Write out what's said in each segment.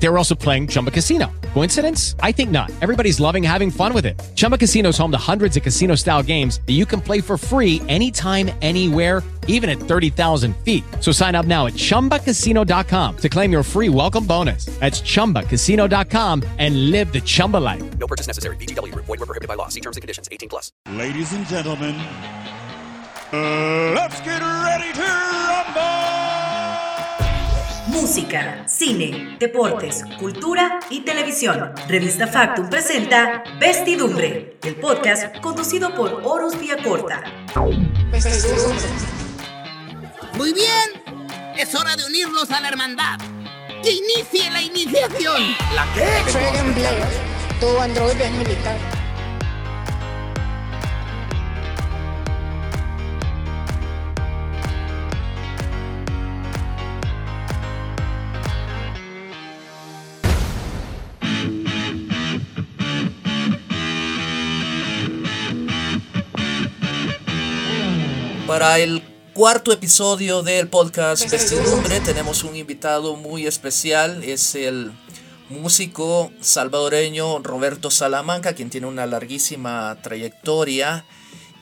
They were also playing Chumba Casino. Coincidence? I think not. Everybody's loving having fun with it. Chumba Casino is home to hundreds of casino style games that you can play for free anytime, anywhere, even at 30,000 feet. So sign up now at chumbacasino.com to claim your free welcome bonus. That's chumbacasino.com and live the Chumba life. No purchase necessary. VGW Group. Void were prohibited by law. See terms and conditions. 18 plus. Ladies and gentlemen, uh, let's get ready to rumble! Música, cine, deportes, cultura y televisión. Revista Factum presenta Vestidumbre, el podcast conducido por Horus Villacorta. Muy bien, es hora de unirnos a la hermandad. ¡Que inicie la iniciación! ¿La qué? Tu androide es militar. Para el cuarto episodio del podcast Vestidumbre. Tenemos un invitado muy especial, es el músico salvadoreño Roberto Salamanca, quien tiene una larguísima trayectoria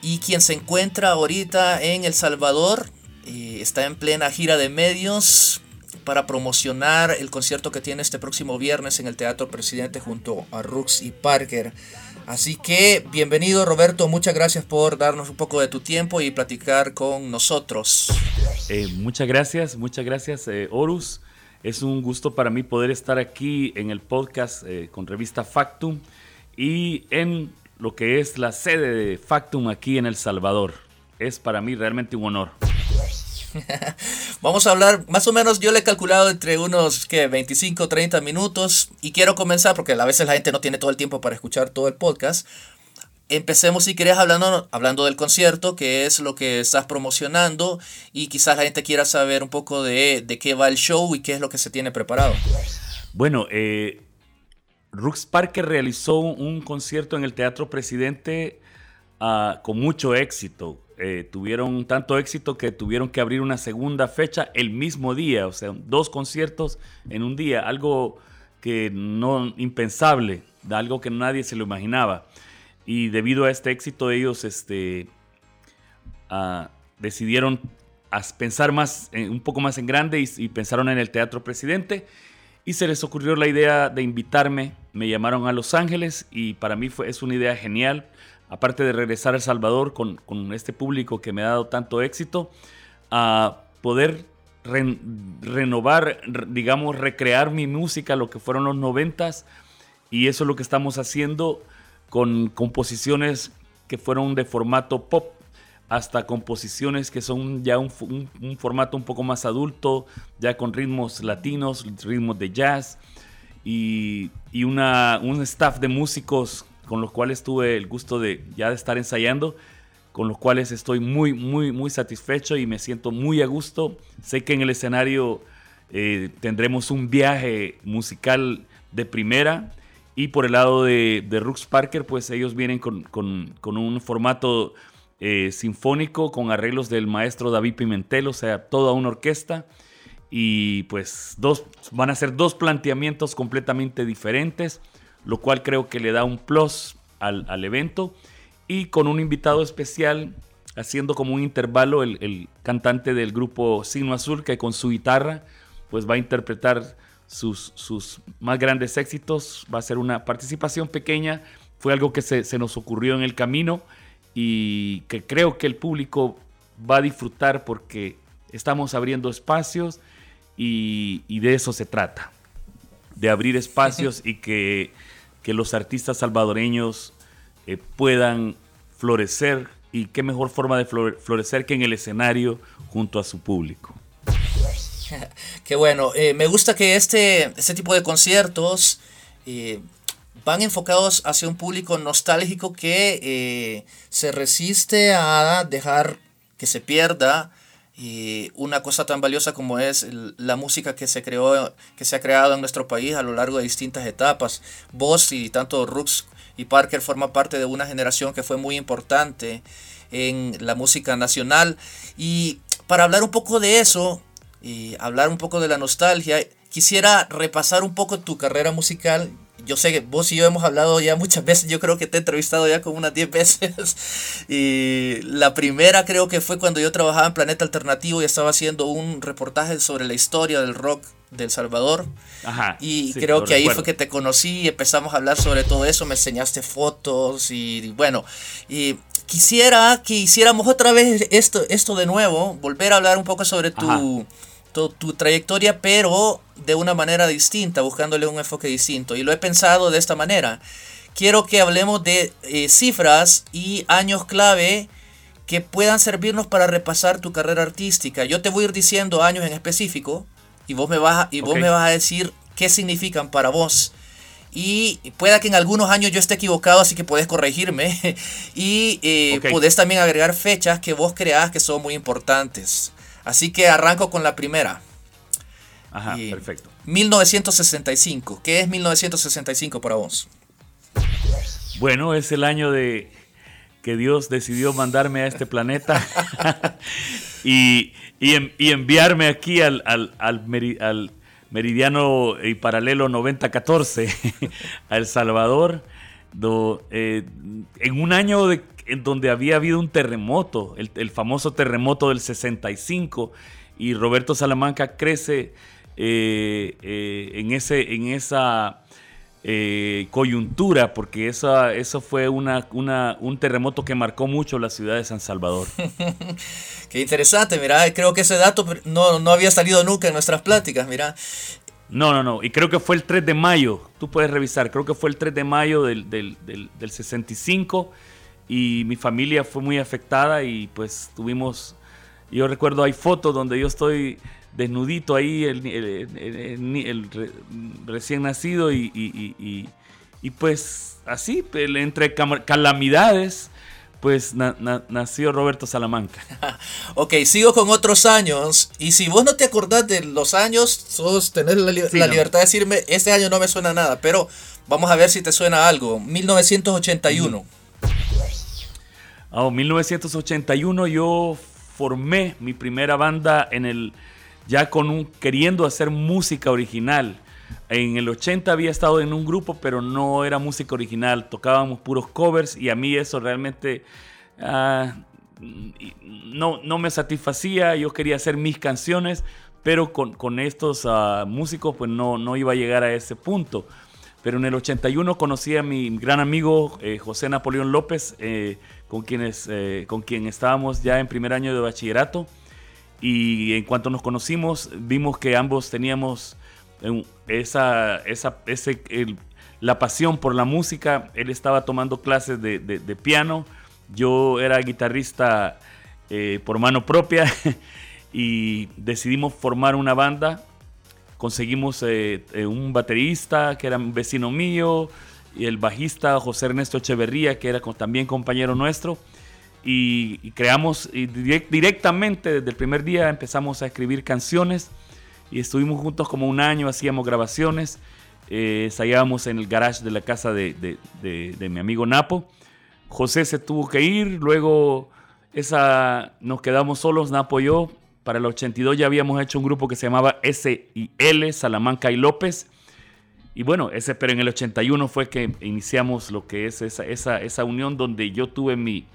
y quien se encuentra ahorita en El Salvador, y está en plena gira de medios para promocionar el concierto que tiene este próximo viernes en el Teatro Presidente junto a Rux y Parker. Así que bienvenido Roberto, muchas gracias por darnos un poco de tu tiempo y platicar con nosotros. Eh, muchas gracias, muchas gracias eh, Horus. Es un gusto para mí poder estar aquí en el podcast eh, con revista Factum y en lo que es la sede de Factum aquí en El Salvador. Es para mí realmente un honor. Vamos a hablar, más o menos yo le he calculado entre unos que 25, 30 minutos y quiero comenzar porque a veces la gente no tiene todo el tiempo para escuchar todo el podcast. Empecemos si quieres hablando, hablando del concierto, que es lo que estás promocionando y quizás la gente quiera saber un poco de, de qué va el show y qué es lo que se tiene preparado. Bueno, eh, Rux Parker realizó un concierto en el Teatro Presidente uh, con mucho éxito eh, tuvieron tanto éxito que tuvieron que abrir una segunda fecha el mismo día, o sea, dos conciertos en un día, algo que no impensable, algo que nadie se lo imaginaba. Y debido a este éxito ellos este, uh, decidieron pensar más, un poco más en grande y, y pensaron en el Teatro Presidente y se les ocurrió la idea de invitarme. Me llamaron a Los Ángeles y para mí fue, es una idea genial aparte de regresar a El Salvador con, este público que me ha dado tanto éxito, a poder renovar, digamos, recrear mi música, lo que fueron los noventas, y eso es lo que estamos haciendo con composiciones que fueron de formato pop hasta composiciones que son ya un, formato un poco más adulto, ya con ritmos latinos, ritmos de jazz y, y una, un staff de músicos con los cuales tuve el gusto de ya de estar ensayando, con los cuales estoy muy, muy, muy satisfecho y me siento muy a gusto. Sé que en el escenario eh, tendremos un viaje musical de primera. Y por el lado de, de Rux Parker, pues ellos vienen con, con, con un formato eh, sinfónico con arreglos del maestro David Pimentel, o sea, toda una orquesta. Y pues dos, van a ser dos planteamientos completamente diferentes lo cual creo que le da un plus al, evento. Y con un invitado especial, haciendo como un intervalo, el, cantante del grupo Signo Azul, que con su guitarra pues va a interpretar sus, sus más grandes éxitos. Va a ser una participación pequeña. Fue algo que se, nos ocurrió en el camino y que creo que el público va a disfrutar porque estamos abriendo espacios y, y de eso se trata. De abrir espacios y que que los artistas salvadoreños eh, puedan florecer y qué mejor forma de florecer que en el escenario junto a su público. Qué bueno, eh, me gusta que este, este tipo de conciertos eh, van enfocados hacia un público nostálgico que se resiste a dejar que se pierda y una cosa tan valiosa como es la música que se creó que se ha creado en nuestro país a lo largo de distintas etapas vos y tanto Rux y Parker forma parte de una generación que fue muy importante en la música nacional. Y para hablar un poco de eso, y hablar un poco de la nostalgia, quisiera repasar un poco tu carrera musical. Yo sé que vos y yo hemos hablado ya muchas veces, yo creo que te he entrevistado ya como unas 10 veces. Y la primera creo que fue cuando yo trabajaba en Planeta Alternativo y estaba haciendo un reportaje sobre la historia del rock del Salvador. Ajá, y sí, creo que ahí recuerdo. fue que te conocí y empezamos a hablar sobre todo eso, me enseñaste fotos y bueno, y quisiera que hiciéramos otra vez esto, esto de nuevo, volver a hablar un poco sobre tu, tu, tu trayectoria, pero de una manera distinta, buscándole un enfoque distinto. Y lo he pensado de esta manera. Quiero que hablemos de eh, cifras y años clave que puedan servirnos para repasar tu carrera artística. Yo te voy a ir diciendo años en específico y vos me vas a, y vos me vas a decir qué significan para vos. Y pueda que en algunos años yo esté equivocado, así que puedes corregirme. y eh, podés también agregar fechas que vos creas que son muy importantes. Así que arranco con la primera. Ajá, Y- perfecto. 1965. ¿Qué es 1965 para vos? Bueno, es el año de que Dios decidió mandarme a este planeta y, y y enviarme aquí al, al- al meri- al meridiano y paralelo 9014 a El Salvador, do- eh, en un año de- en donde había habido un terremoto, el, el famoso terremoto del 65, y Roberto Salamanca crece eh, eh, en, ese, en esa eh, coyuntura, porque esa, eso fue una, una- un terremoto que marcó mucho la ciudad de San Salvador. Qué interesante, mira, creo que ese dato no, no había salido nunca en nuestras pláticas, mira. No, no, no. Y creo que fue el 3 de mayo. Tú puedes revisar. Creo que fue el 3 de mayo del, del, del, del 65. Y mi familia fue muy afectada y pues tuvimos... Yo recuerdo hay fotos donde yo estoy desnudito ahí, el, el- el- el- el re- recién nacido y, y- y- y- pues así, entre calamidades, pues na- na- nació Roberto Salamanca. Ok, sigo con otros años. Y si vos no te acordás de los años, sos tenés la, li- Sí, la no. libertad de decirme, este año no me suena nada, pero vamos a ver si te suena algo. 1981. Ah, 1981 yo formé mi primera banda en el ya con un queriendo hacer música original. En el 80 había estado en un grupo, pero no era música original, tocábamos puros covers y a mí eso realmente ah, y no, no me satisfacía, yo quería hacer mis canciones, pero con, con estos ah, músicos pues no, no iba a llegar a ese punto. Pero en el 81 conocí a mi gran amigo eh, José Napoleón López, eh, con, quienes, eh, con quien estábamos ya en primer año de bachillerato. Y en cuanto nos conocimos, vimos que ambos teníamos eh, esa, esa, ese, el- la pasión por la música. Él estaba tomando clases de, de- piano, yo era guitarrista eh, por mano propia y decidimos formar una banda conseguimos un baterista que era un vecino mío y el bajista José Ernesto Echeverría que era también compañero nuestro y, creamos directamente desde el primer día empezamos a escribir canciones y estuvimos juntos como un año, hacíamos grabaciones, eh, ensayábamos en el garage de la casa de- de mi amigo Napo. José se tuvo que ir, luego esa, nos quedamos solos, Napo y yo. Para el 82 ya habíamos hecho un grupo que se llamaba S y L, Salamanca y López. Y bueno, ese, pero en el 81 fue que iniciamos lo que es esa, esa, esa unión donde yo tuve mi,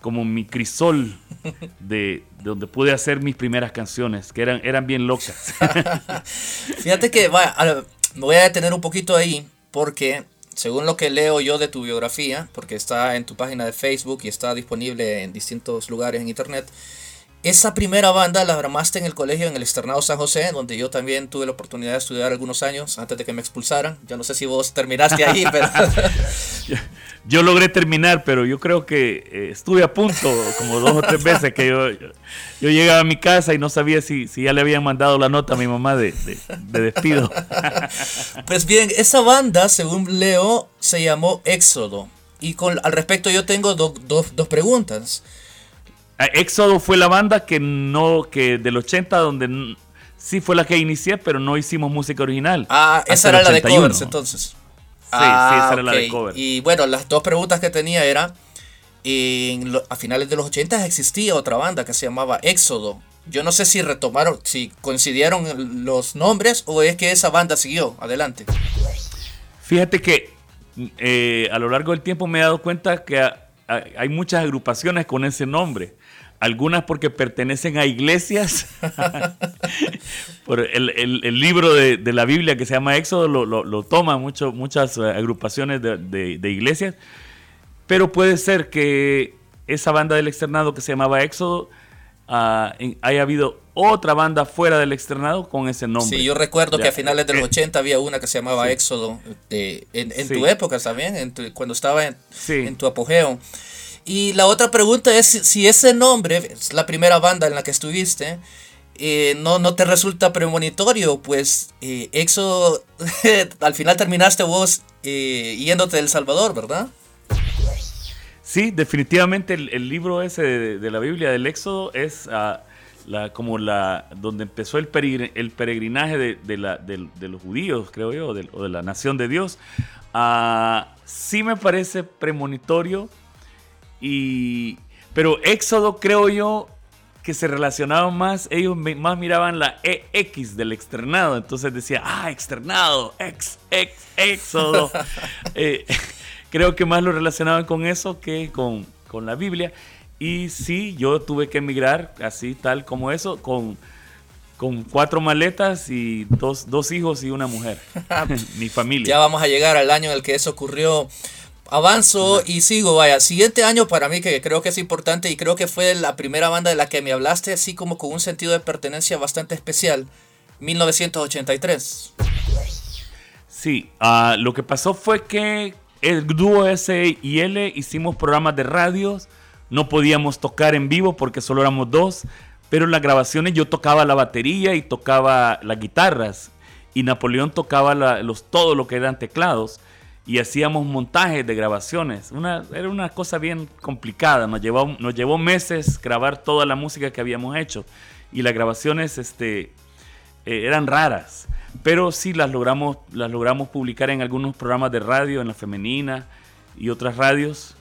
como mi crisol de, de donde pude hacer mis primeras canciones, que eran, eran bien locas. Fíjate que vaya, a- me voy a detener un poquito ahí porque según lo que leo yo de tu biografía, porque está en tu página de Facebook y está disponible en distintos lugares en internet, esa primera banda la armaste en el colegio, en el Externado San José, donde yo también tuve la oportunidad de estudiar algunos años antes de que me expulsaran. Yo no sé si vos terminaste ahí, pero... Yo logré terminar, pero yo creo que eh, estuve a punto como dos o tres veces que yo, yo, yo llegaba a mi casa y no sabía si, si ya le habían mandado la nota a mi mamá de, de- de despido. Pues bien, esa banda, según leo, se llamó Éxodo. Y con, al respecto yo tengo do- do- dos preguntas. Ah, Éxodo fue la banda que no, que del 80 donde sí fue la que inicié, pero no hicimos música original. Ah, esa era la de 81. covers entonces. sí, esa era la de ok. cover. Y bueno, las dos preguntas que tenía era, en lo- a finales de los 80 existía otra banda que se llamaba Éxodo. Yo no sé si retomaron, si coincidieron los nombres o es que esa banda siguió adelante. Fíjate que eh, a lo largo del tiempo me he dado cuenta que a- a- hay muchas agrupaciones con ese nombre. Algunas porque pertenecen a iglesias. Por el, el- el libro de, de la Biblia que se llama Éxodo lo, lo, lo toman muchas eh, agrupaciones de, de- de iglesias. Pero puede ser que esa banda del externado que se llamaba Éxodo en- haya habido otra banda fuera del externado con ese nombre. Sí, yo recuerdo que Ya, a finales de los eh, 80 había una que se llamaba sí. Éxodo, de- en, en Sí. tu época también, en tu- cuando estaba en, Sí. en tu apogeo. Y la otra pregunta es si, ese nombre, la primera banda en la que estuviste, eh, no, no te resulta premonitorio, pues eh, Éxodo, al final terminaste vos eh, yéndote de El Salvador, ¿verdad? Sí, definitivamente el, libro ese de, la Biblia del Éxodo es ah, como la donde empezó el, peregr- el peregrinaje de, los judíos, creo yo, o de la nación de Dios. Ah, sí me parece premonitorio, y, pero Éxodo creo yo que se relacionaban más, ellos más miraban la EX del externado, entonces decía, ah, externado, ex, ex, éxodo. Eh, creo que más lo relacionaban con eso que con, con la Biblia. Y sí, yo tuve que emigrar así, tal como eso, con, con cuatro maletas y dos, dos hijos y una mujer. Mi familia. Ya vamos a llegar al año en el que eso ocurrió. Avanzo y sigo, vaya. Siguiente año para mí que creo que es importante y creo que fue la primera banda de la que me hablaste, así como con un sentido de pertenencia bastante especial. 1983. Sí, ah, lo que pasó fue que el dúo S y L hicimos programas de radios, no podíamos tocar en vivo porque solo éramos dos, pero en las grabaciones yo tocaba la batería y tocaba las guitarras y Napoleón tocaba la- los, todo lo que eran teclados y hacíamos montajes de grabaciones. Una, era una cosa bien complicada, nos llevó, nos llevó meses grabar toda la música que habíamos hecho y las grabaciones este, eh, eran raras, pero sí las logramos, las logramos publicar en algunos programas de radio, en la femenina y otras radios.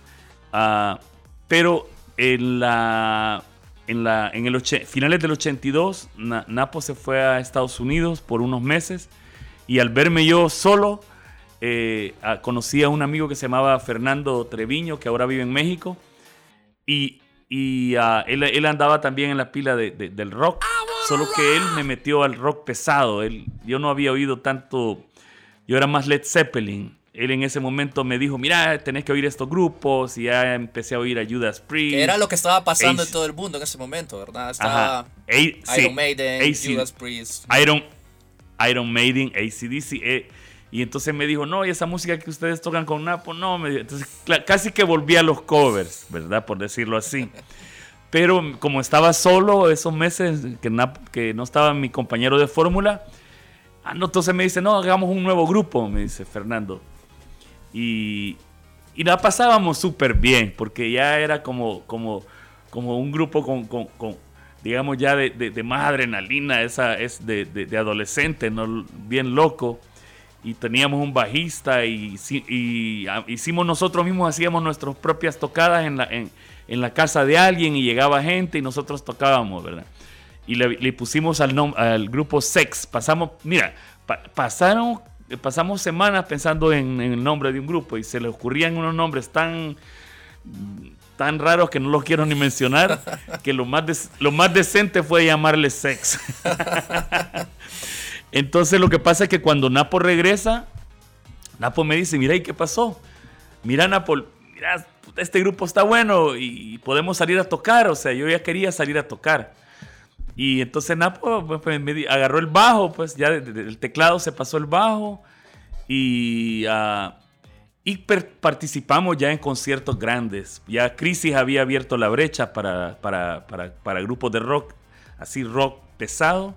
Ah, pero en la, en la, en el oche- finales del 82, Na- Napo se fue a Estados Unidos por unos meses y al verme yo solo, eh, conocí a un amigo que se llamaba Fernando Treviño, que ahora vive en México, y, y, ah, él, él andaba también en la pila de- de- del rock, solo que él me metió al rock pesado. Él, yo no había oído tanto, yo era más Led Zeppelin. Él en ese momento me dijo, mira, tenés que oír estos grupos, y ya empecé a oír a Judas Priest. Que era lo que estaba pasando Ace- en todo el mundo en ese momento, ¿verdad? Estaba Ajá. A- sí. Iron Maiden, AC Judas Priest. Iron, Iron Maiden, ACDC. eh, y entonces me dijo, no, y esa música que ustedes tocan con Napo, no. Entonces casi que volví a los covers, ¿verdad? Por decirlo así. Pero como estaba solo esos meses que, Nap- que no estaba mi compañero de fórmula, ah, no, entonces me dice, no, hagamos un nuevo grupo, me dice Fernando. Y, y la pasábamos súper bien, porque ya era como, como, como un grupo con, con- con, digamos, ya de, de- de más adrenalina, esa es de- de adolescente, ¿no? bien loco. Y teníamos un bajista y, si- y, ah, hicimos nosotros mismos, hacíamos nuestras propias tocadas en la, en, en la casa de alguien y llegaba gente y nosotros tocábamos, ¿verdad? Y le, le pusimos al, nom- al grupo Sex. Pasamos, mira, pa- pasaron, pasamos semanas pensando en, en el nombre de un grupo y se le ocurrían unos nombres tan, tan raros que no los quiero ni mencionar, que lo más, des- lo más decente fue llamarle Sex. Entonces lo que pasa es que cuando Napo regresa, Napo me dice, mira, ¿y qué pasó? Mira, Napo, mira, este grupo está bueno y podemos salir a tocar. O sea, yo ya quería salir a tocar. Y entonces Napo pues, me agarró el bajo, pues ya de- de- del teclado se pasó el bajo y, ah, y participamos ya en conciertos grandes. Ya Crisis había abierto la brecha para grupos de rock, así rock pesado.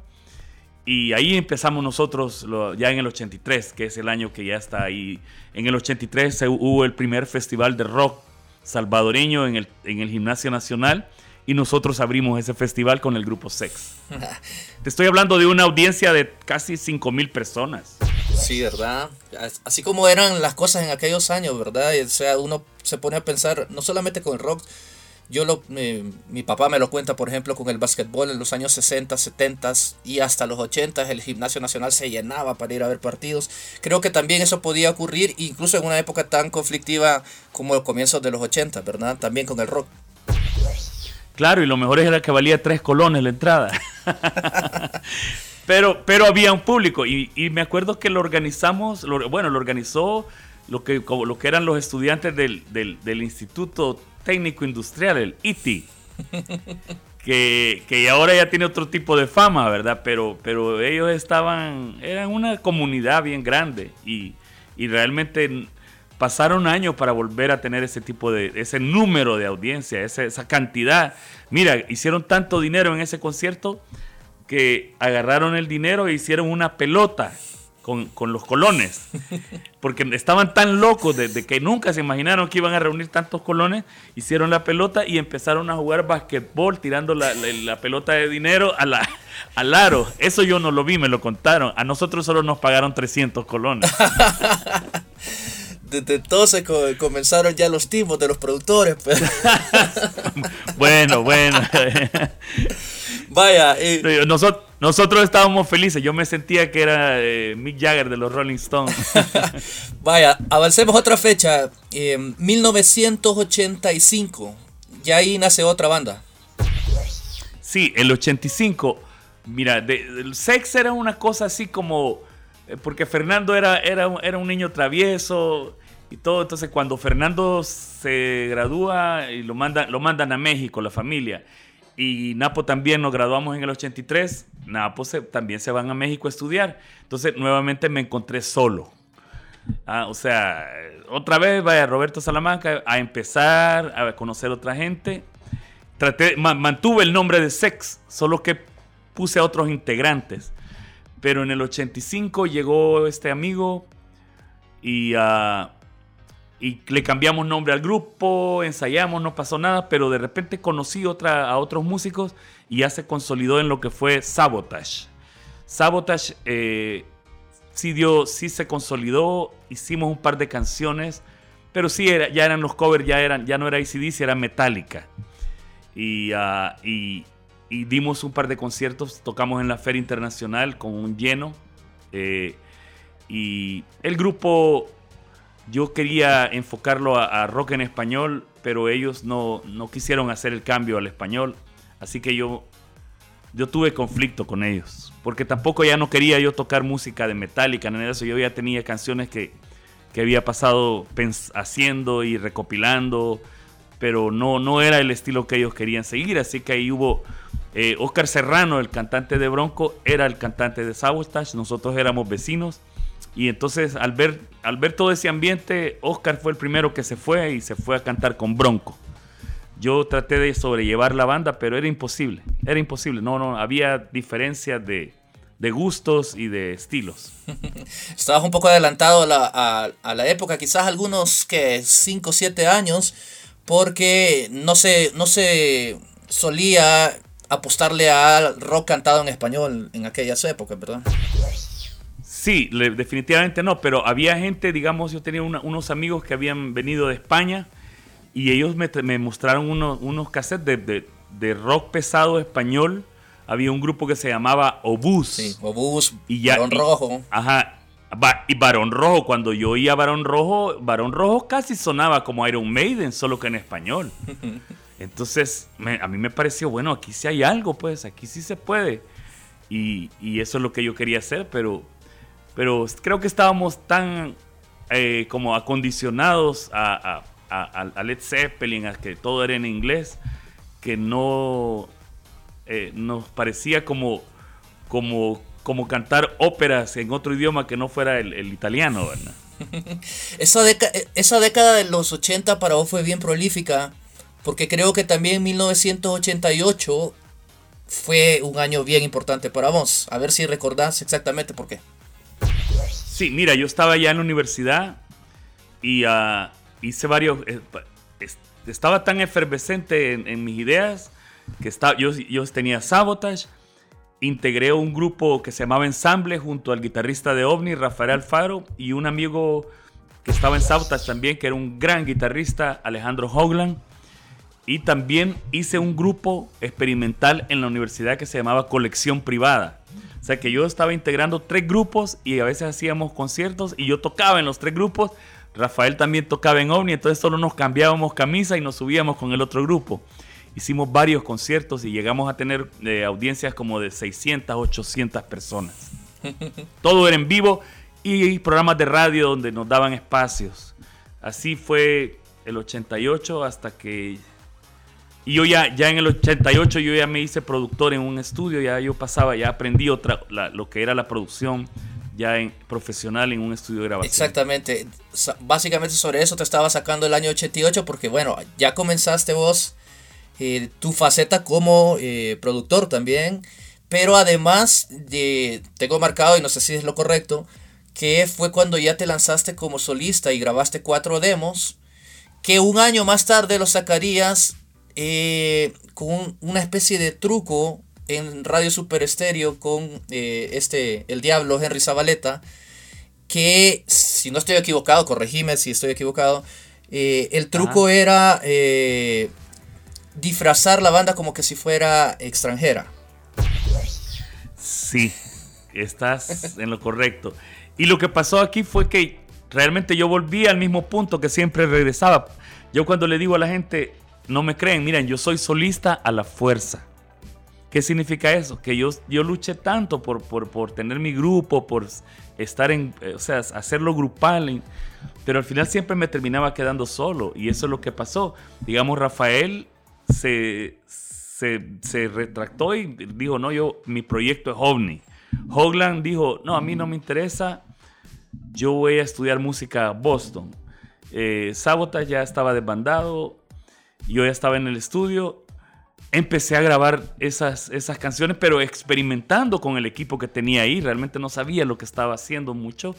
Y ahí empezamos nosotros lo- ya en el 83, que es el año que ya está ahí. En el 83 se hubo el primer festival de rock salvadoreño en el, en el Gimnasio Nacional y nosotros abrimos ese festival con el grupo Sex. Te estoy hablando de una audiencia de casi 5 mil personas. Sí, ¿verdad? Así como eran las cosas en aquellos años, ¿verdad? O sea, uno se pone a pensar, no solamente con el rock, yo lo, mi papá me lo cuenta, por ejemplo, con el básquetbol en los años 60, 70 y hasta los 80 el gimnasio nacional se llenaba para ir a ver partidos. Creo que también eso podía ocurrir incluso en una época tan conflictiva como el comienzo de los 80, ¿verdad? También con el rock. Claro, y lo mejor era que valía tres colones la entrada. pero, pero había un público y, me acuerdo que lo organizamos, bueno, lo organizó lo que, lo que eran los estudiantes del, del, del Instituto técnico industrial, el ITI, que, que, ahora ya tiene otro tipo de fama, ¿verdad? Pero, pero ellos estaban, eran una comunidad bien grande y, y realmente pasaron años para volver a tener ese tipo de, ese número de audiencia, esa, esa cantidad. Mira, hicieron tanto dinero en ese concierto que agarraron el dinero e hicieron una pelota con, los colones, porque estaban tan locos de, que nunca se imaginaron que iban a reunir tantos colones, hicieron la pelota y empezaron a jugar basquetbol tirando la, pelota de dinero a la, al aro. Eso yo no lo vi, me lo contaron. A nosotros solo nos pagaron 300 colones. Desde entonces comenzaron ya los timos de los productores. Pues. bueno, bueno. Vaya. Nosotros, nosotros estábamos felices. Yo me sentía que era eh, Mick Jagger de los Rolling Stones. Vaya, avancemos otra fecha. 1985. Ya ahí nace otra banda. Sí, el 85. Mira, el Sex era una cosa así como. Eh, porque Fernando era, era, era un niño travieso y todo. Entonces, cuando Fernando se gradúa y lo mandan, lo mandan a México, la familia y Napo también nos graduamos en el 83. Napo también se van a México a estudiar. Entonces, nuevamente me encontré solo. Ah, o sea, otra vez vaya Roberto Salamanca a empezar a conocer otra gente. Traté, mantuve el nombre de Sex, solo que puse a otros integrantes. Pero en el 85 llegó este amigo y uh, y le cambiamos nombre al grupo, ensayamos, no pasó nada, pero de repente conocí otra, a otros músicos y ya se consolidó en lo que fue Sabotage. Sabotage eh, sí, dio, sí se consolidó, hicimos un par de canciones, pero sí era, ya eran los covers, ya, eran, ya no era ACDC, era Metallica. Y, ah, y, y, dimos un par de conciertos, tocamos en la Feria Internacional con un lleno. Eh, y el grupo yo quería enfocarlo a, rock en español, pero ellos no, no, quisieron hacer el cambio al español. Así que yo, yo tuve conflicto con ellos. Porque tampoco ya no quería yo tocar música de Metallica, ni eso. Yo ya tenía canciones que, que había pasado haciendo y recopilando, pero no, no era el estilo que ellos querían seguir. Así que ahí hubo eh, Oscar Serrano, el cantante de Bronco, era el cantante de Sabotage. Nosotros éramos vecinos y entonces al ver, al ver todo ese ambiente, Oscar fue el primero que se fue y se fue a cantar con Bronco. Yo traté de sobrellevar la banda, pero era imposible. Era imposible. No, no, había diferencias de, gustos y de estilos. Estabas un poco adelantado a la, época, quizás algunos que 5 o 7 años, porque no se, no se solía apostarle al rock cantado en español en aquellas épocas, ¿verdad? Sí, definitivamente no, pero había gente, digamos, yo tenía unos amigos que habían venido de España y ellos me, mostraron unos cassettes de, rock pesado español. Había un grupo que se llamaba Obús. Sí, Obús, y Barón Rojo. Ajá, y Barón Rojo, cuando yo oía Barón Rojo, Barón Rojo casi sonaba como Iron Maiden, solo que en español. Entonces, a mí me pareció, bueno, aquí sí hay algo, pues, aquí sí se puede. Y, y eso es lo que yo quería hacer, pero pero creo que estábamos tan eh, como acondicionados a, Led Zeppelin, a que todo era en inglés, que no eh, nos parecía como, como, como cantar óperas en otro idioma que no fuera el, italiano, ¿verdad? esa, esa década de los 80 para vos fue bien prolífica, porque creo que también 1988 fue un año bien importante para vos. A ver si recordás exactamente por qué. Sí, mira, yo estaba ya en la universidad y uh, hice varios... Eh, estaba tan efervescente en, mis ideas que estaba, yo, yo tenía Sabotage integré un grupo que se llamaba Ensamble junto al guitarrista de OVNI, Rafael Alfaro, y un amigo que estaba en Sautas también, que era un gran guitarrista, Alejandro Hoglan. Y también hice un grupo experimental en la universidad que se llamaba Colección Privada. O sea que yo estaba integrando tres grupos y a veces hacíamos conciertos y yo tocaba en los tres grupos. Rafael también tocaba en OVNI, entonces solo nos cambiábamos camisa y nos subíamos con el otro grupo. Hicimos varios conciertos y llegamos a tener eh, audiencias como de 600, 800 personas. Todo era en vivo y programas de radio donde nos daban espacios. Así fue el 88 hasta que y yo ya, ya en el 88 yo ya me hice productor en un estudio, ya yo pasaba, ya aprendí otra, lo que era la producción ya profesional en un estudio de grabación. Exactamente. Básicamente sobre eso te estaba sacando el año 88 porque bueno, ya comenzaste vos eh, tu faceta como eh, productor también, pero además de, tengo marcado y no sé si es lo correcto, que fue cuando ya te lanzaste como solista y grabaste cuatro demos, que un año más tarde lo sacarías eh, con una especie de truco en Radio Super Estéreo con eh, este, el diablo Henry Zabaleta, que si no estoy equivocado, corregime si estoy equivocado, eh, el truco era disfrazar la banda como que si fuera extranjera. Sí, estás en lo correcto. Y lo que pasó aquí fue que realmente yo volví al mismo punto que siempre regresaba. Yo cuando le digo a la gente, no me creen, miren, yo soy solista a la fuerza. ¿Qué significa eso? Que yo, yo luché tanto por, por, tener mi grupo, por estar en, eh, o sea, hacerlo grupal, pero al final siempre me terminaba quedando solo y eso es lo que pasó. Digamos, Rafael se, se, retractó y dijo, no, yo, mi proyecto es OVNI. Hogland dijo, no, a mí no me interesa, yo voy a estudiar música Boston. Eh, ya estaba desbandado, yo ya estaba en el estudio, empecé a grabar esas, esas canciones, pero experimentando con el equipo que tenía ahí, realmente no sabía lo que estaba haciendo mucho.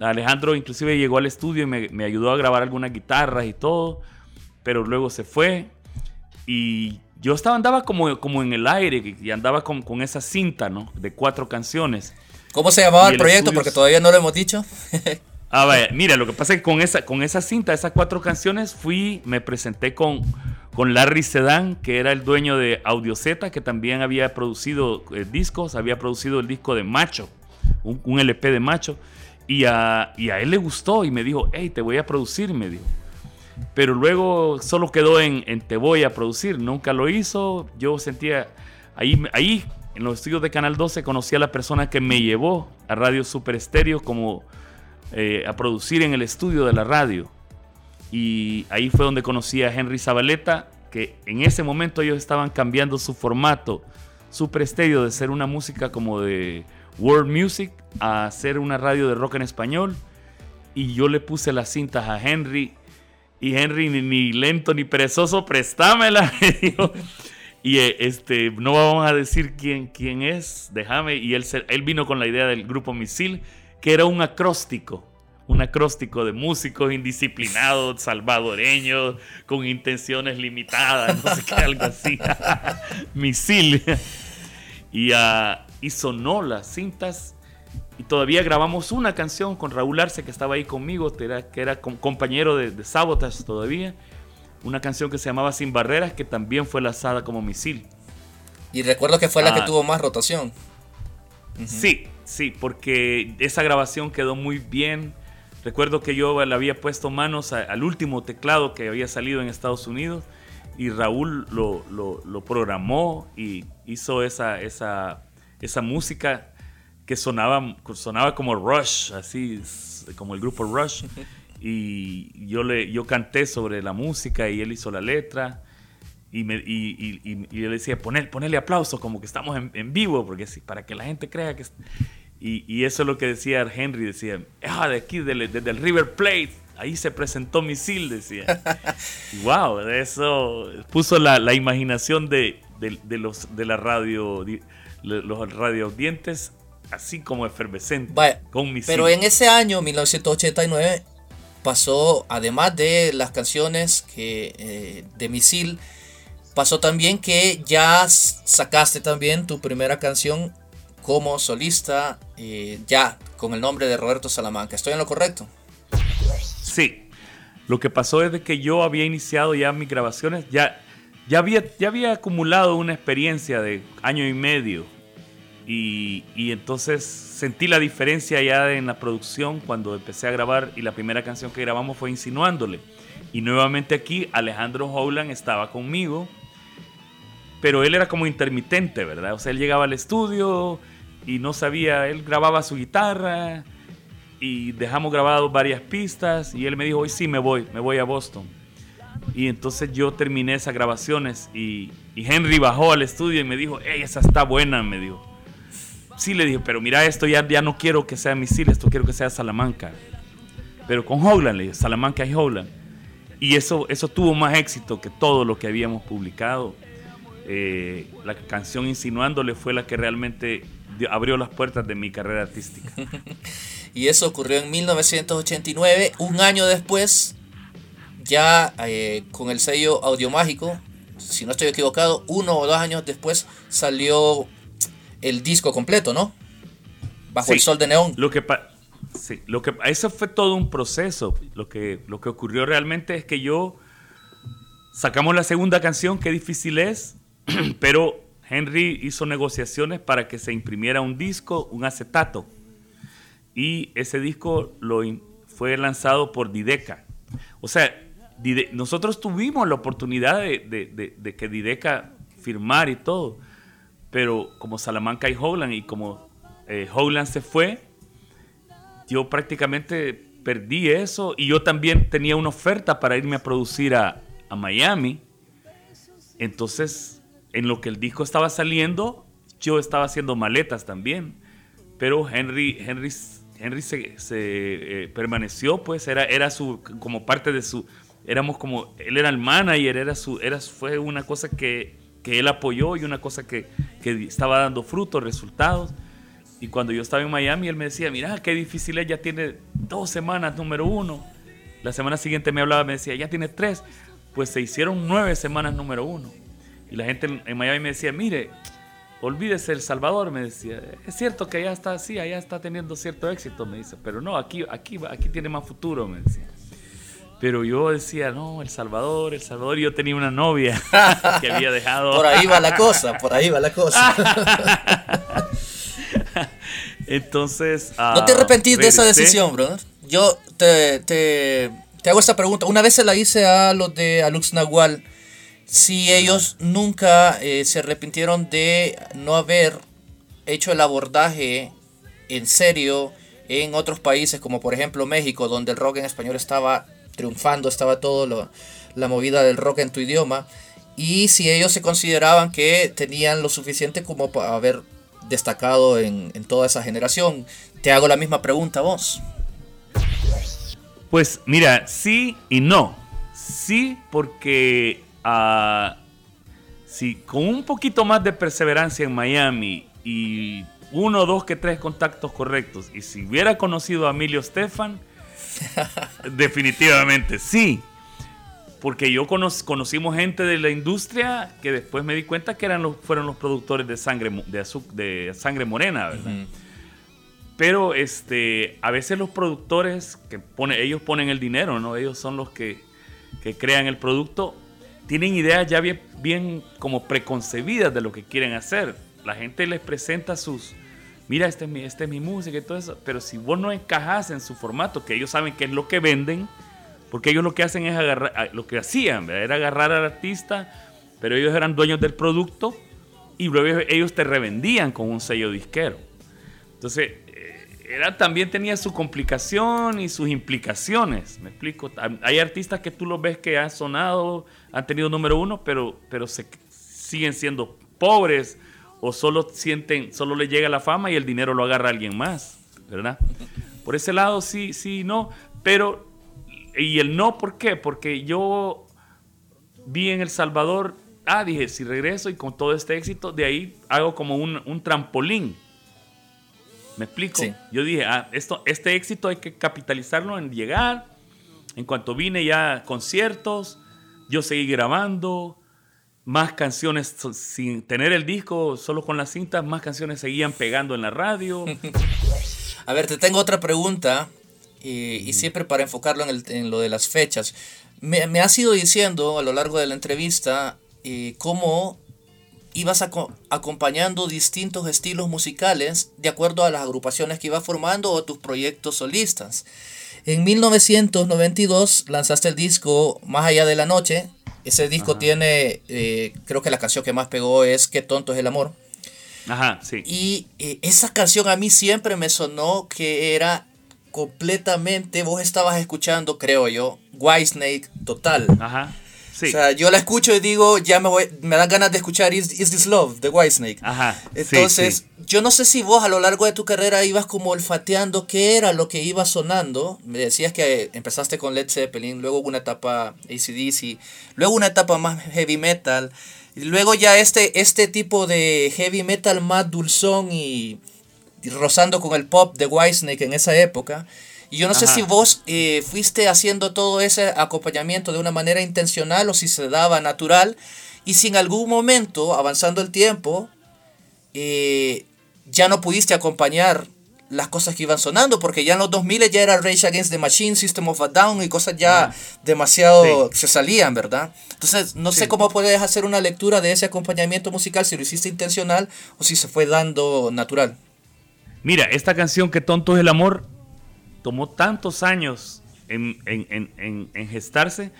Alejandro inclusive llegó al estudio y me, ayudó a grabar algunas guitarras y todo, pero luego se fue y yo estaba, andaba como, como en el aire y andaba con, con esa cinta, ¿no? De cuatro canciones. ¿Cómo se llamaba el, proyecto? Porque todavía no lo hemos dicho. Ah, vaya, mira, lo que pasa es que con esa, con esa cinta, esas cuatro canciones, fui, me presenté con, con Larry Sedan, que era el dueño de Audio Z, que también había producido eh, discos, había producido el disco de Macho, un, LP de Macho, y a, y a, él le gustó y me dijo, hey, te voy a producir, me dijo. Pero luego solo quedó en, en te voy a producir, nunca lo hizo, yo sentía, ahí, ahí en los estudios de Canal 12 conocí a la persona que me llevó a Radio Super Estéreo como eh, a producir en el estudio de la radio. Y ahí fue donde conocí a Henry Zabaleta, que en ese momento ellos estaban cambiando su formato, su prestigio de ser una música como de world music a ser una radio de rock en español. Y yo le puse las cintas a Henry. Y Henry, ni, lento ni perezoso, préstamela. y eh, este, no vamos a decir quién, quién es, déjame. Y él, él vino con la idea del grupo Misil que era un acróstico, un acróstico de músicos indisciplinados, salvadoreños, con intenciones limitadas, no sé qué, algo así. Misil. Y, uh, y sonó las cintas. Y todavía grabamos una canción con Raúl Arce, que estaba ahí conmigo, que era, que era compañero de, de Sabotage todavía. Una canción que se llamaba Sin Barreras, que también fue lanzada como misil. Y recuerdo que fue la que ah. tuvo más rotación. Sí, Sí, porque esa grabación quedó muy bien. Recuerdo que yo le había puesto manos al último teclado que había salido en Estados Unidos y Raúl lo, programó y hizo esa, esa, esa música que sonaba, sonaba como Rush, así como el grupo Rush. Y yo, le, yo canté sobre la música y él hizo la letra. Y, me, y, y, yo le decía, poner, ponerle aplauso, como que estamos en, en vivo, porque para que la gente crea que... Y, y, eso es lo que decía Henry, decía, ah, de aquí, desde, el River Plate, ahí se presentó Misil, decía. wow, eso puso la, la imaginación de, de, los, de la radio, los radioaudientes así como efervescente con Misil. Pero en ese año, 1989, pasó, además de las canciones que, eh, de Misil, pasó también que ya sacaste también tu primera canción como solista, eh, ya con el nombre de Roberto Salamanca. ¿Estoy en lo correcto? Sí. Lo que pasó es de que yo había iniciado ya mis grabaciones, ya, ya, había, ya había acumulado una experiencia de año y medio. Y, y entonces sentí la diferencia ya en la producción cuando empecé a grabar y la primera canción que grabamos fue Insinuándole. Y nuevamente aquí Alejandro Howland estaba conmigo, pero él era como intermitente, ¿verdad? O sea, él llegaba al estudio y no sabía, él grababa su guitarra y dejamos grabado varias pistas y él me dijo, hoy sí me voy, me voy a Boston. Y entonces yo terminé esas grabaciones y, y Henry bajó al estudio y me dijo, hey, esa está buena, me dijo. Sí, le dije, pero mira, esto ya, ya no quiero que sea Misil, esto quiero que sea Salamanca. Pero con Howland, le dije, Salamanca y Howland. Y eso, eso tuvo más éxito que todo lo que habíamos publicado. Eh, la canción Insinuándole fue la que realmente abrió las puertas de mi carrera artística. Y eso ocurrió en 1989. Un año después, ya eh, con el sello Audiomágico, si no estoy equivocado, uno o dos años después salió el disco completo, ¿no? Bajo el sol de neón. Lo que sí, lo que eso fue todo un proceso. Lo que lo que ocurrió realmente es que yo sacamos la segunda canción, qué difícil es, pero Henry hizo negociaciones para que se imprimiera un disco, un acetato. Y ese disco lo fue lanzado por Dideca. O sea, nosotros tuvimos la oportunidad de, de- de- que Dideca firmara y todo. Pero como Salamanca y Howland y como eh, Howland se fue, yo prácticamente perdí eso y yo también tenía una oferta para irme a producir a, a Miami. Entonces, en lo que el disco estaba saliendo, yo estaba haciendo maletas también. Pero Henry, Henry, Henry se, eh, permaneció, pues era, era su, como parte de su, éramos como, él era el manager, era su, era, fue una cosa que, que él apoyó y una cosa que, que estaba dando frutos, resultados. Y cuando yo estaba en Miami, él me decía, mira, qué difícil es, ya tiene dos semanas número uno. La semana siguiente me hablaba, me decía, ya tiene tres. Pues se hicieron nueve semanas número uno. Y la gente en, Miami me decía, mire, olvídese El Salvador, me decía. Es cierto que allá está así, allá está teniendo cierto éxito, me dice. Pero no, aquí, aquí, aquí tiene más futuro, me decía. Pero yo decía, no, El Salvador, El Salvador. Y yo tenía una novia que había dejado. Por ahí va la cosa, por ahí va la cosa. Entonces. ¿No te ah, arrepentís de esa decisión, brother? Yo te, te, te hago esta pregunta. Una vez se la hice a los de Alux Nahual. Si ellos nunca eh, se arrepintieron de no haber hecho el abordaje en serio en otros países, como por ejemplo México, donde el rock en español estaba triunfando, estaba todo lo- la movida del rock en tu idioma. Y si ellos se consideraban que tenían lo suficiente como para haber destacado en, en toda esa generación. Te hago la misma pregunta vos. Pues mira, sí y no. Sí, porque si con un poquito más de perseverancia en Miami y uno, dos, que tres contactos correctos, y si hubiera conocido a Emilio Stefan, definitivamente sí. Porque yo cono- conocimos gente de la industria que después me di cuenta que eran los, fueron los productores de sangre, de, de sangre morena, ¿verdad? Pero este, a veces los productores que pone, ellos ponen el dinero, ¿no? Ellos son los que, que crean el producto, tienen ideas ya bien, bien como preconcebidas de lo que quieren hacer. La gente les presenta sus, mira, esta es mi, esta es mi música y todo eso, pero si vos no encajas en su formato, que ellos saben que es lo que venden, porque ellos lo que hacen es agarrar, lo que hacían, era agarrar al artista, pero ellos eran dueños del producto y luego ellos te revendían con un sello disquero. Entonces, era, también tenía su complicación y sus implicaciones, me explico. Hay- artistas que tú los ves que han sonado, han tenido número uno, pero, pero se, siguen siendo pobres o solo sienten, solo les llega la fama y el dinero lo agarra alguien más, ¿verdad? Por ese lado sí, sí, no, pero y el no, ¿por qué? Porque yo vi en El Salvador, ah, dije, si regreso y con todo este éxito, de ahí hago como un, un trampolín. ¿Me explico? Sí. Yo dije, ah, esto, este éxito hay que capitalizarlo en llegar. En cuanto vine ya a conciertos, yo seguí grabando más canciones sin tener el disco, solo con las cintas, más canciones seguían pegando en la radio. A ver, te tengo otra pregunta y, y siempre para enfocarlo en, el- en lo de las fechas. Me, me has ido diciendo a lo largo de la entrevista eh, cómo ibas aco- acompañando distintos estilos musicales de acuerdo a las agrupaciones que ibas formando o tus proyectos solistas. En 1992 lanzaste el disco Más allá de la noche. Ese disco tiene, eh, creo que la canción que más pegó es Qué tonto es el amor. Ajá, sí. Y eh, esa canción a mí siempre me sonó que era completamente, vos estabas escuchando, creo yo, Whitesnake total. Ajá, sí. O sea, yo la escucho y digo, ya me voy, me dan ganas de escuchar Is, Is This Love de Whitesnake. Ajá, Entonces, sí. yo no sé si vos a lo largo de tu carrera ibas como olfateando qué era lo que iba sonando. Me decías que empezaste con Led Zeppelin, luego hubo una etapa ACDC, luego una etapa más heavy metal, y luego ya este, este tipo de heavy metal más dulzón y, y rozando con el pop de Whitesnake en esa época. Y yo no sé si vos eh, fuiste haciendo todo ese acompañamiento de una manera intencional o si se daba natural. Y si en algún momento, avanzando el tiempo, eh, ya no pudiste acompañar las cosas que iban sonando, porque ya en los 2000 ya era Rage Against the Machine, System of a Down y cosas ya demasiado se salían, ¿verdad? Entonces, no sé cómo puedes hacer una lectura de ese acompañamiento musical, si lo hiciste intencional o si se fue dando natural. Mira, esta canción que tonto es el amor tomó tantos años en, en- en- en- gestarse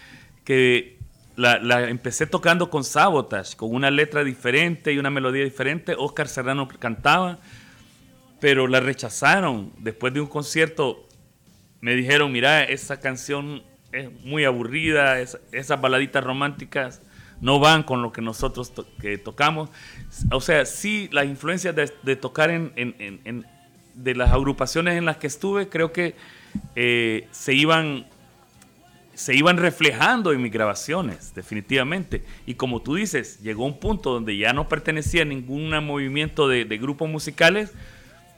que la, la empecé tocando con Sabotage, con una letra diferente y una melodía diferente. Oscar Serrano cantaba, pero la rechazaron. Después de un concierto me dijeron, mira, esa canción es muy aburrida, es- esas baladitas románticas no van con lo que nosotros que tocamos. O sea, sí, las influencias de, tocar en- de las agrupaciones en las que estuve, creo que eh, se iban se iban reflejando en mis grabaciones, definitivamente. Y como tú dices, llegó un punto donde ya no pertenecía a ningún movimiento de, de grupos musicales,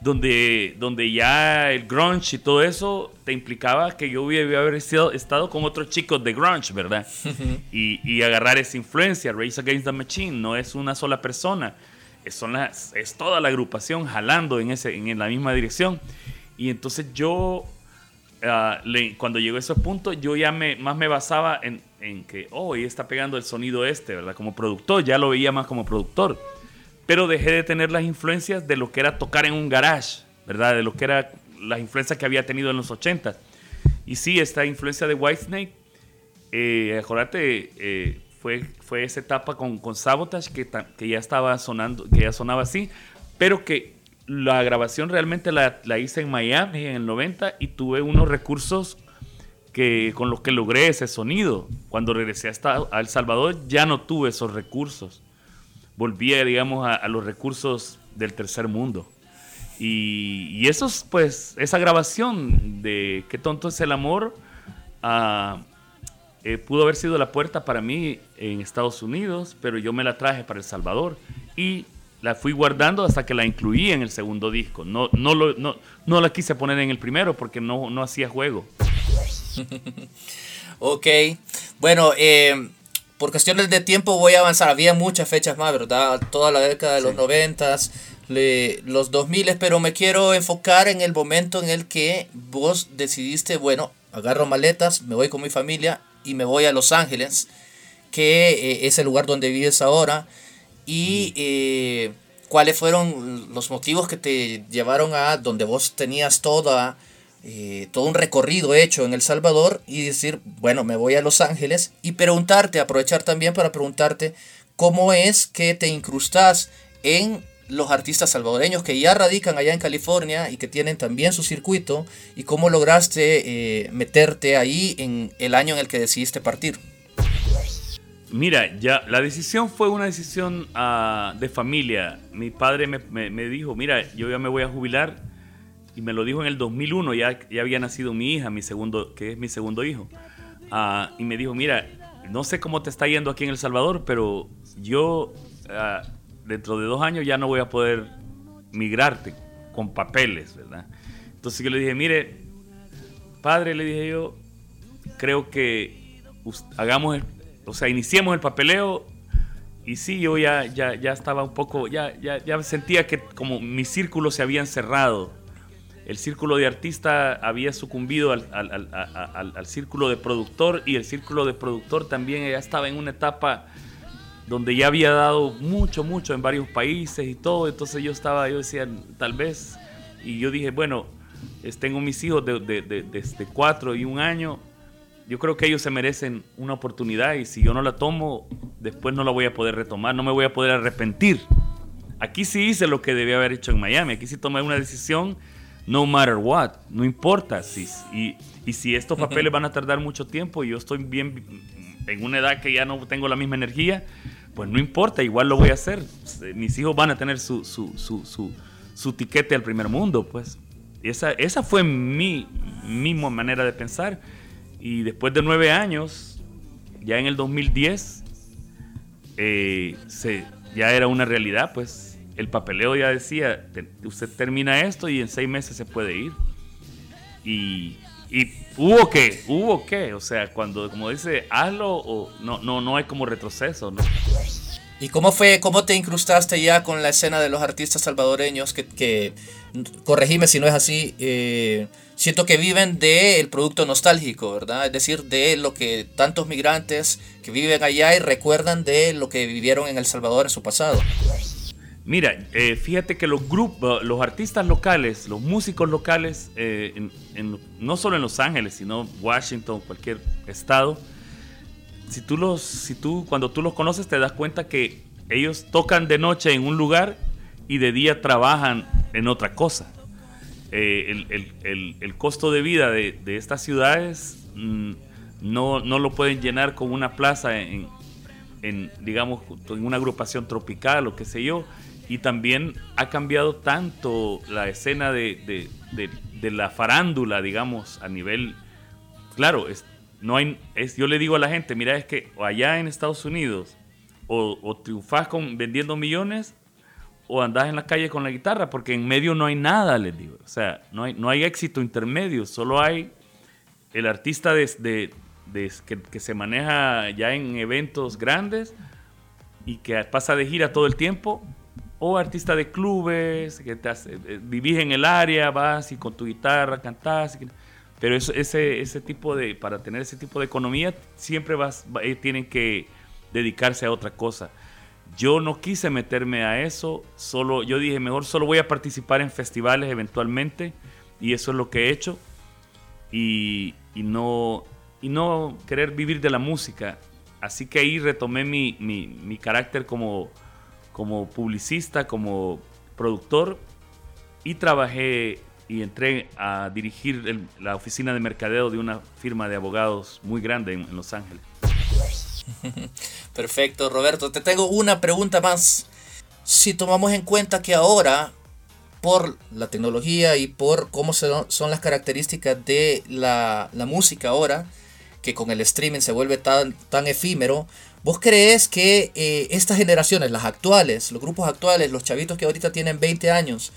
donde, donde ya el grunge y todo eso te implicaba que yo hubiera haber sido- estado con otros chicos de grunge, ¿verdad? y, y agarrar esa influencia. Race Against the Machine no es una sola persona, son las, es toda la agrupación jalando en, ese, en la misma dirección. Y entonces yo ah, le- cuando llegó a ese punto, yo ya me, más me basaba en, en que, oh, ella está pegando el sonido este, ¿verdad? Como productor, ya lo veía más como productor. Pero dejé de tener las influencias de lo que era tocar en un garage, ¿verdad? De lo que era las influencias que había tenido en los 80. Y sí, esta influencia de Whitesnake, eh, acordate, eh, fue, esa etapa con, con Sabotage que, ya estaba sonando, que ya sonaba así, pero que la grabación realmente la, hice en Miami en el 90 y tuve unos recursos que, con los que logré ese sonido. Cuando regresé a El Salvador ya no tuve esos recursos. Volví, digamos, a, a los recursos del tercer mundo. Y, y esos, pues, esa grabación de Qué tonto es el amor ah, eh, pudo haber sido la puerta para mí en Estados Unidos, pero yo me la traje para El Salvador y la fui guardando hasta que la incluí en el segundo disco. No, no, lo- no, no la quise poner en el primero porque no, no hacía juego. Ok, bueno, eh, por cuestiones de tiempo voy a avanzar. Había muchas fechas más, ¿verdad? Toda la década de los noventas, los 2000, pero me quiero enfocar en el momento en el que vos decidiste, bueno, agarro maletas, me voy con mi familia y me voy a Los Ángeles, que eh, es el lugar donde vives ahora. Y eh, cuáles fueron los motivos que te llevaron a donde vos tenías toda eh, todo un recorrido hecho en El Salvador y decir, bueno, me voy a Los Ángeles y preguntarte, aprovechar también para preguntarte cómo es que te incrustas en los artistas salvadoreños que ya radican allá en California y que tienen también su circuito y cómo lograste eh, meterte ahí en el año en el que decidiste partir. Mira, ya la decisión fue una decisión ah, de familia. Mi padre me, me- me dijo, mira, yo ya me voy a jubilar y me lo dijo en el 2001, ya, ya había nacido mi hija, mi segundo, que es mi segundo hijo. Ah, y me dijo, mira, no sé cómo te está yendo aquí en El Salvador, pero yo ah, dentro de dos años ya no voy a poder migrarte con papeles, ¿verdad? Entonces yo le dije, mire, padre, le dije yo, creo que hagamos, el- o sea, iniciemos el papeleo y sí, yo ya, ya, ya estaba un poco, ya, ya, ya sentía que como mis círculos se habían cerrado. El círculo de artista había sucumbido al, al, al, al, círculo de productor y el círculo de productor también ya estaba en una etapa donde ya había dado mucho, mucho en varios países y todo. Entonces yo estaba, yo decía, tal vez, y yo dije, bueno, tengo mis hijos de, de, de, de cuatro y un año, yo creo que ellos se merecen una oportunidad y si yo no la tomo, después no la voy a poder retomar, no me voy a poder arrepentir. Aquí sí hice lo que debía haber hecho en Miami, aquí sí tomé una decisión, no matter what, no importa. Si, y, y si estos papeles van a tardar mucho tiempo y yo estoy bien en una edad que ya no tengo la misma energía, pues no importa, igual lo voy a hacer. Mis hijos van a tener su, su, su, su, su tiquete al primer mundo, pues. Esa, esa fue mi misma manera de pensar. Y después de nueve años, ya en el 2010, eh, se, ya era una realidad, pues el papeleo ya decía, usted termina esto y en seis meses se puede ir. Y, y hubo que, hubo que, o sea, cuando como dice, hazlo o no, no, no hay como retroceso, ¿no? ¿Y cómo fue, cómo te incrustaste ya con la escena de los artistas salvadoreños que, que corregime si no es así, eh, siento que viven del producto nostálgico, ¿verdad? Es decir, de lo que tantos migrantes que viven allá y recuerdan de lo que vivieron en El Salvador en su pasado. Mira, eh, fíjate que los grupos, los artistas locales, los músicos locales, eh, no solo en Los Ángeles, sino Washington, cualquier estado, si tú los, si tú, cuando tú los conoces te das cuenta que ellos tocan de noche en un lugar y de día trabajan en otra cosa. Eh, el, costo de vida de, estas ciudades mm, no, no, lo pueden llenar con una plaza en, digamos, en una agrupación tropical o qué sé yo. Y también ha cambiado tanto la escena de, la farándula, digamos, a nivel... Claro, es, no hay, es, yo le digo a la gente, mira, es que allá en Estados Unidos o, o triunfas con, vendiendo millones o andás en la calle con la guitarra, porque en medio no hay nada, les digo. O sea, no hay, no hay éxito intermedio, solo hay el artista de, que, se maneja ya en eventos grandes y que pasa de gira todo el tiempo, o artista de clubes, que te eh, vivís en el área, vas y con tu guitarra cantás. Pero ese, ese tipo de, para tener ese tipo de economía, siempre vas, eh, tienen que dedicarse a otra cosa. Yo no quise meterme a eso, solo yo dije, mejor solo voy a participar en festivales eventualmente y eso es lo que he hecho y, no, y no querer vivir de la música. Así que ahí retomé mi, mi, carácter como, como publicista, como productor y trabajé y entré a dirigir la oficina de mercadeo de una firma de abogados muy grande en Los Ángeles. Perfecto, Roberto. Te tengo una pregunta más. Si tomamos en cuenta que ahora, por la tecnología y por cómo son las características de la, música ahora, que con el streaming se vuelve tan, tan efímero, ¿vos crees que eh, estas generaciones, las actuales, los grupos actuales, los chavitos que ahorita tienen 20 años,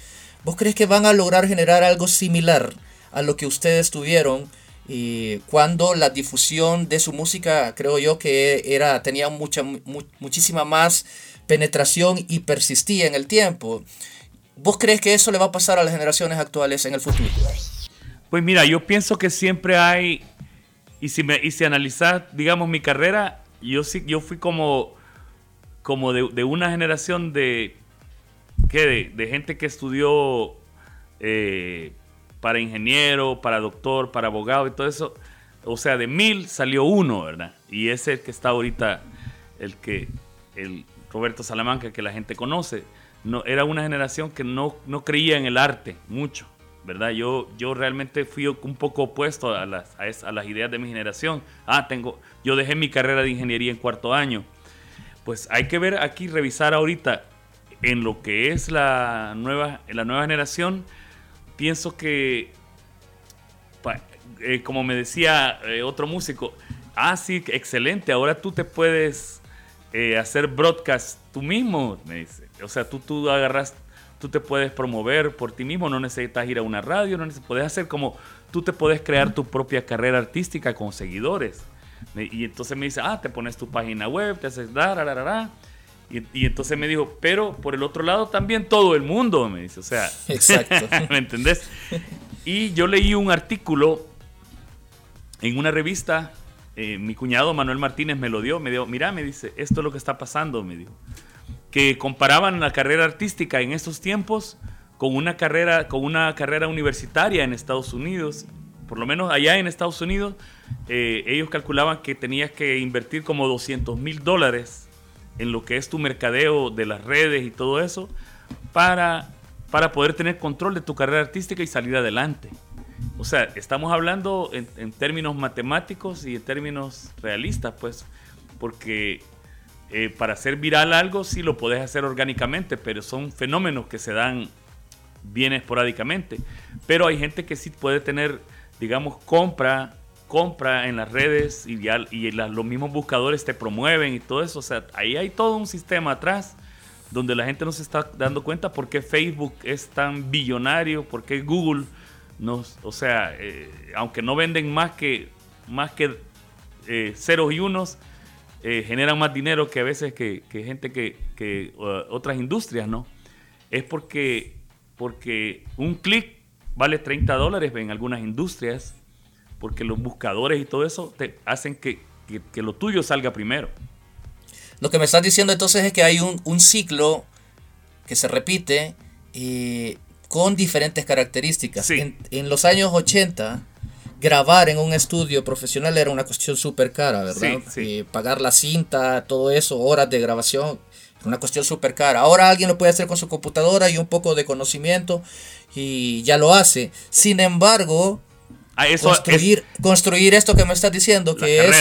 ¿vos crees que van a lograr generar algo similar a lo que ustedes tuvieron? y cuando la difusión de su música creo yo que era tenía mucha muchísima más penetración y persistía en el tiempo. ¿Vos crees que eso le va a pasar a las generaciones actuales en el futuro? Pues mira, yo pienso que siempre hay y si me y si analizas, digamos mi carrera, yo sí yo fui como como de, una generación de ¿qué? De, gente que estudió eh, para ingeniero, para doctor, para abogado y todo eso. O sea, de mil salió uno, ¿verdad? Y es el que está ahorita, el que, el Roberto Salamanca, que la gente conoce. No, era una generación que no, no creía en el arte mucho, ¿verdad? Yo, yo realmente fui un poco opuesto a las, a, las ideas de mi generación. Ah, tengo, yo dejé mi carrera de ingeniería en cuarto año. Pues hay que ver aquí, revisar ahorita en lo que es la nueva, la nueva generación pienso que, eh, como me decía eh, otro músico, ah, sí, excelente, ahora tú te puedes eh, hacer broadcast tú mismo, me dice. O sea, tú, tú agarras, tú te puedes promover por ti mismo, no necesitas ir a una radio, no necesitas, puedes hacer como, tú te puedes crear tu propia carrera artística con seguidores. Y entonces me dice, ah, te pones tu página web, te haces da, Y, y entonces me dijo, pero por el otro lado también todo el mundo, me dice, o sea, Exacto. ¿me entendés? Y yo leí un artículo en una revista, eh, mi cuñado Manuel Martínez me lo dio, me dijo, mira, me dice, esto es lo que está pasando, me dijo. Que comparaban la carrera artística en estos tiempos con una carrera, con una carrera universitaria en Estados Unidos. Por lo menos allá en Estados Unidos, eh, ellos calculaban que tenías que invertir como 200 mil dólares en lo que es tu mercadeo de las redes y todo eso para, para poder tener control de tu carrera artística y salir adelante. O sea, estamos hablando en, en términos matemáticos y en términos realistas, pues, porque eh, para hacer viral algo sí lo puedes hacer orgánicamente, pero son fenómenos que se dan bien esporádicamente. Pero hay gente que sí puede tener, digamos, compra, compra en las redes y, ya, y la- los mismos buscadores te promueven y todo eso. O sea, ahí hay todo un sistema atrás donde la gente no se está dando cuenta por qué Facebook es tan billonario, por qué Google nos, o sea, eh, aunque no venden más que más que eh, ceros y unos, eh, generan más dinero que a veces que, que gente que, que, uh, otras industrias, ¿no? Es porque, porque un clic vale 30 dólares en algunas industrias, porque los buscadores y todo eso te hacen que, que- que lo tuyo salga primero. Lo que me estás diciendo entonces es que hay un, un ciclo que se repite eh, con diferentes características. Sí. En, en los años 80, grabar en un estudio profesional era una cuestión súper cara, ¿verdad? Sí, sí. Eh, pagar la cinta, todo eso, horas de grabación, era una cuestión súper cara. Ahora alguien lo puede hacer con su computadora y un poco de conocimiento y ya lo hace. Sin embargo, Ah, eso construir, construir esto que me estás diciendo, que es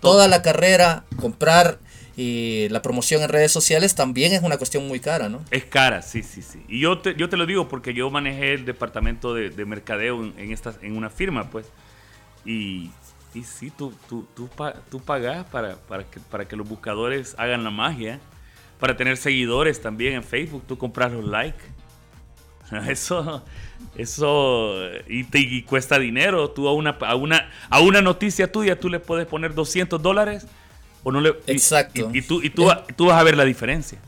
toda la carrera, comprar y la promoción en redes sociales también es una cuestión muy cara, ¿no? Es cara, sí, sí, sí. Y yo te, yo te lo digo porque yo manejé el departamento de, de mercadeo en, en en una firma, pues. Y, y sí, tú, tú, tú, tú para, para, que, para que los buscadores hagan la magia. Para tener seguidores también en Facebook, tú compras los likes. Eso, eso, y, te, y cuesta dinero. Tú a una, a, una, a una noticia tuya tú le puedes poner 200 dólares o no le... Exacto. Y, y tú, y tú, va- tú vas a ver la diferencia.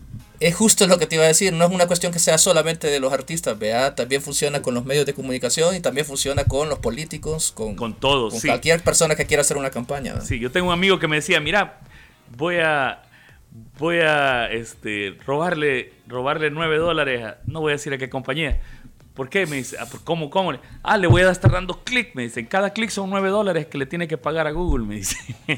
Es justo lo que te iba a decir, no es una cuestión que sea solamente de los artistas, vea, también funciona con los medios de comunicación y también funciona con los políticos, con, Con todos, con sí. cualquier persona que quiera hacer una campaña. ¿verdad? Sí, yo tengo un amigo que me decía, mira, voy a voy a este robarle robarle 9 dólares, a- no voy a decir a qué compañía. ¿Por qué? Me dice, "Ah, ¿cómo, cómo? Ah, le voy a estar dando clic, me dice. Cada clic son 9 dólares que le tiene que pagar a Google, me dice.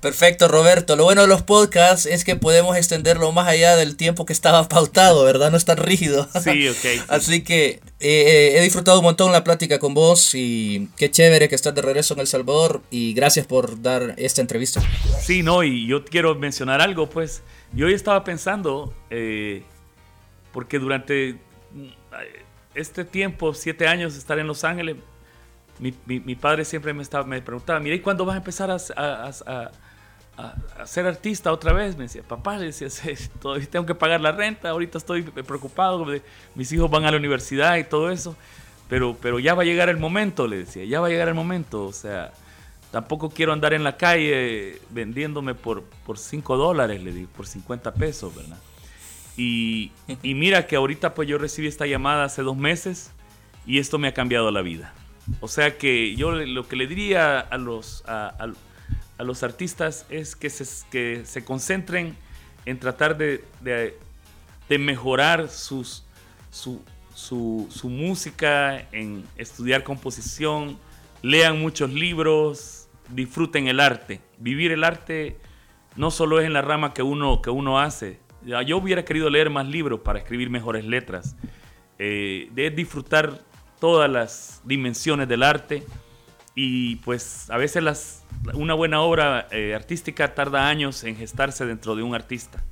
Perfecto, Roberto. Lo bueno de los podcasts es que podemos extenderlo más allá del tiempo que estaba pautado, ¿verdad? No es tan rígido. Sí, ok, sí. Así que eh, he disfrutado un montón la plática con vos y qué chévere que estás de regreso en El Salvador y gracias por dar esta entrevista. Sí, no, y yo quiero mencionar algo, pues. Yo hoy estaba pensando, eh, porque durante mm, este tiempo, siete años de estar en Los Ángeles, mi, mi- mi padre siempre me, estaba, me preguntaba, mira, ¿y cuándo vas a empezar a, a- a- a- ser artista otra vez? Me decía, papá, le decía, "Sí, todavía tengo que pagar la renta, ahorita estoy preocupado, mis hijos van a la universidad y todo eso, pero, pero ya va a llegar el momento, le decía, ya va a llegar el momento, o sea, tampoco quiero andar en la calle vendiéndome por, por 5 dólares, le digo, por 50 pesos, ¿verdad? Y, y mira que ahorita pues yo recibí esta llamada hace dos meses y esto me ha cambiado la vida. O sea que yo lo que le diría a los, a, a- a los artistas es que se, que se concentren en tratar de, de- de mejorar sus, su, su, su música, en estudiar composición, lean muchos libros, disfruten el arte. Vivir el arte no solo es en la rama que uno, que uno hace. Yo hubiera querido leer más libros para escribir mejores letras. Eh, de disfrutar todas las dimensiones del arte y pues a veces una buena obra eh, artística tarda años en gestarse dentro de un artista.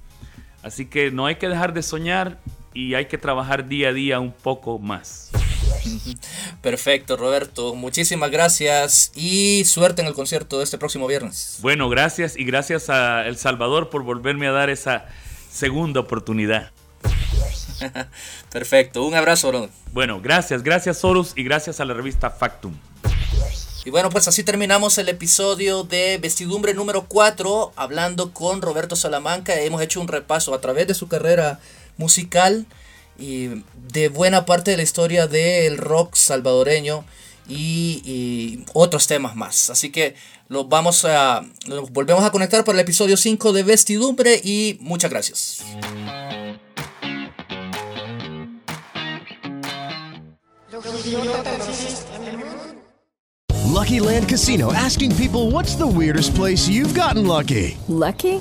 Así que no hay que dejar de soñar y hay que trabajar día a día un poco más. Perfecto, Roberto. Muchísimas gracias y suerte en el concierto de este próximo viernes. Bueno, gracias y gracias a El Salvador por volverme a dar esa segunda oportunidad. Perfecto. Un abrazo, bro. Bueno, gracias, gracias Horus y gracias a la revista Factum. Y bueno, pues así terminamos el episodio de Vestidumbre número 4, hablando con Roberto Salamanca. Hemos hecho un repaso a través de su carrera musical y de buena parte de la historia del rock salvadoreño y, y otros temas más. Así que los vamos a los volvemos a conectar para el episodio 5 de Vestidumbre y muchas gracias. Lucky Land Casino asking people what's the weirdest place you've gotten lucky? Lucky?